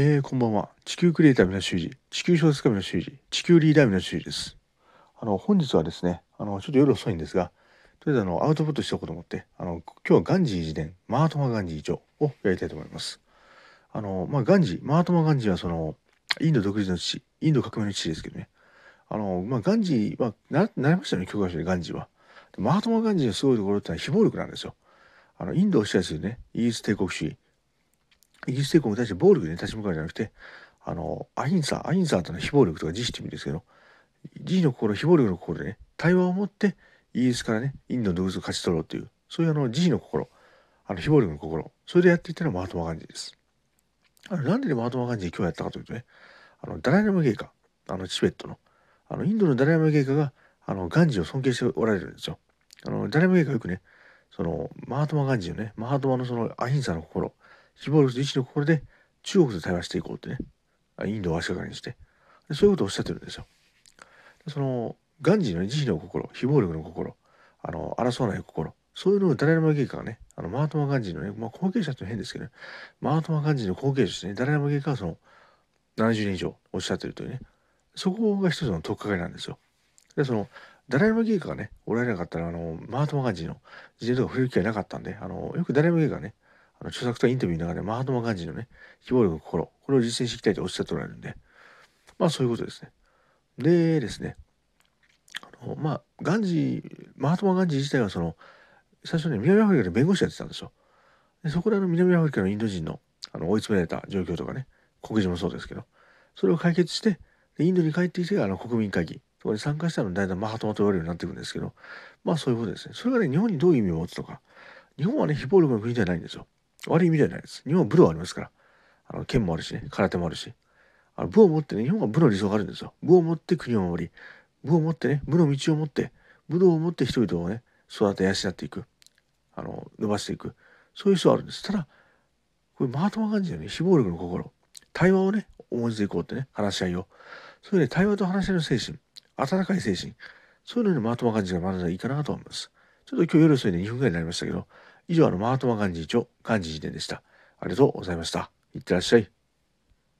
えー、こんばんは。地球クリエイター皆修二、地球小説家皆修二、地球リーダー皆修二です。あの、本日はですね、あの、ちょっと夜遅いんですが、とりあえずあの、アウトプットしておこうと思って、あの、今日はガンジー自伝、マートマガンジー著をやりたいと思います。あの、まあ、ガンジー、マートマガンジーはその、インド独立の父、インド革命の父ですけどね。あの、まあ、ガンジーは、な、なりましたよね、教科書でガンジーは。マートマガンジーのすごいところってのは非暴力なんですよ。あの、インドを支配するね、イギリス帝国主義。イギリス帝国に対して暴力で、立ち向かうじゃなくて、あの、アインサー、アインサーというのは非暴力とか慈悲って意味ですけど、慈悲の心、非暴力の心でね、対話を持って、イギリスからね、インドの独立を勝ち取ろうという、そういうあの、慈悲の心、あの、非暴力の心、それでやっていったのはマートマガンジーです。あの、なんでマートマガンジー今日やったかというとね、あの、ダライラム芸家、あの、チベットの、あの、インドのダライラム芸家が、あの、ガンジーを尊敬しておられるんですよ。あの、ダライラム芸家よくね、その、マートマガンジーのね、マートマのその、アヒンサの心、非暴力と慈悲の心で中国と対話していこうってね、インドを足掛かりにして、そういうことをおっしゃってるんですよ。その、ガンジーの慈悲の心、非暴力の心、あの、争わない心、そういうのをダライラマ猊下がね、あの、マートマガンジーのね、まあ、後継者って変ですけどね、マートマガンジーの後継者としてね、ダライラマ猊下はその、70年以上おっしゃってるというね、そこが一つの取っかかりなんですよ。で、その、ダライラマゲイカがね、おられなかったら、あの、マートマガンジーの事例とか触れる機会なかったんで、あの、よくダライラマゲイカがね、あの著作とインタビューの中でマハトマガンジーのね、非暴力の心、これを実践していきたいとおっしゃっておられるんで、まあそういうことですね。でですね、あのまあ、ガンジー、マハトマガンジー自体はその、最初ね、南アフリカで弁護士やってたんですよ。でそこであの南アフリカのインド人のあの追い詰められた状況とかね、黒人もそうですけど、それを解決して、インドに帰ってきて、あの国民会議、そこに参加したのだいたいマハトマと言われるようになっていくんですけど、まあそういうことですね。それがね、日本にどういう意味を持つのか。日本はね、非暴力の国ではないんですよ。悪い意味ではないです。日本は武道ありますから。あの剣もあるしね、空手もあるし。あの武を持ってね、日本は武の理想があるんですよ。武を持って国を守り、武を持ってね、武の道を持って、武道を持って人々をね、育て養っていく。あの、伸ばしていく。そういう人はあるんです。ただ、これマートマガンジーのね、非暴力の心。対話をね、思いついこうってね、話し合いを。それで、ね、対話と話し合いの精神。温かい精神。そういうのにマートマガンジが学んだらいいかなと思います。ちょっと今日夜遅いで2分ぐらいになりましたけど、以上、あの、マートマガンジー長、ガンジー辞典でした。ありがとうございました。いってらっしゃい。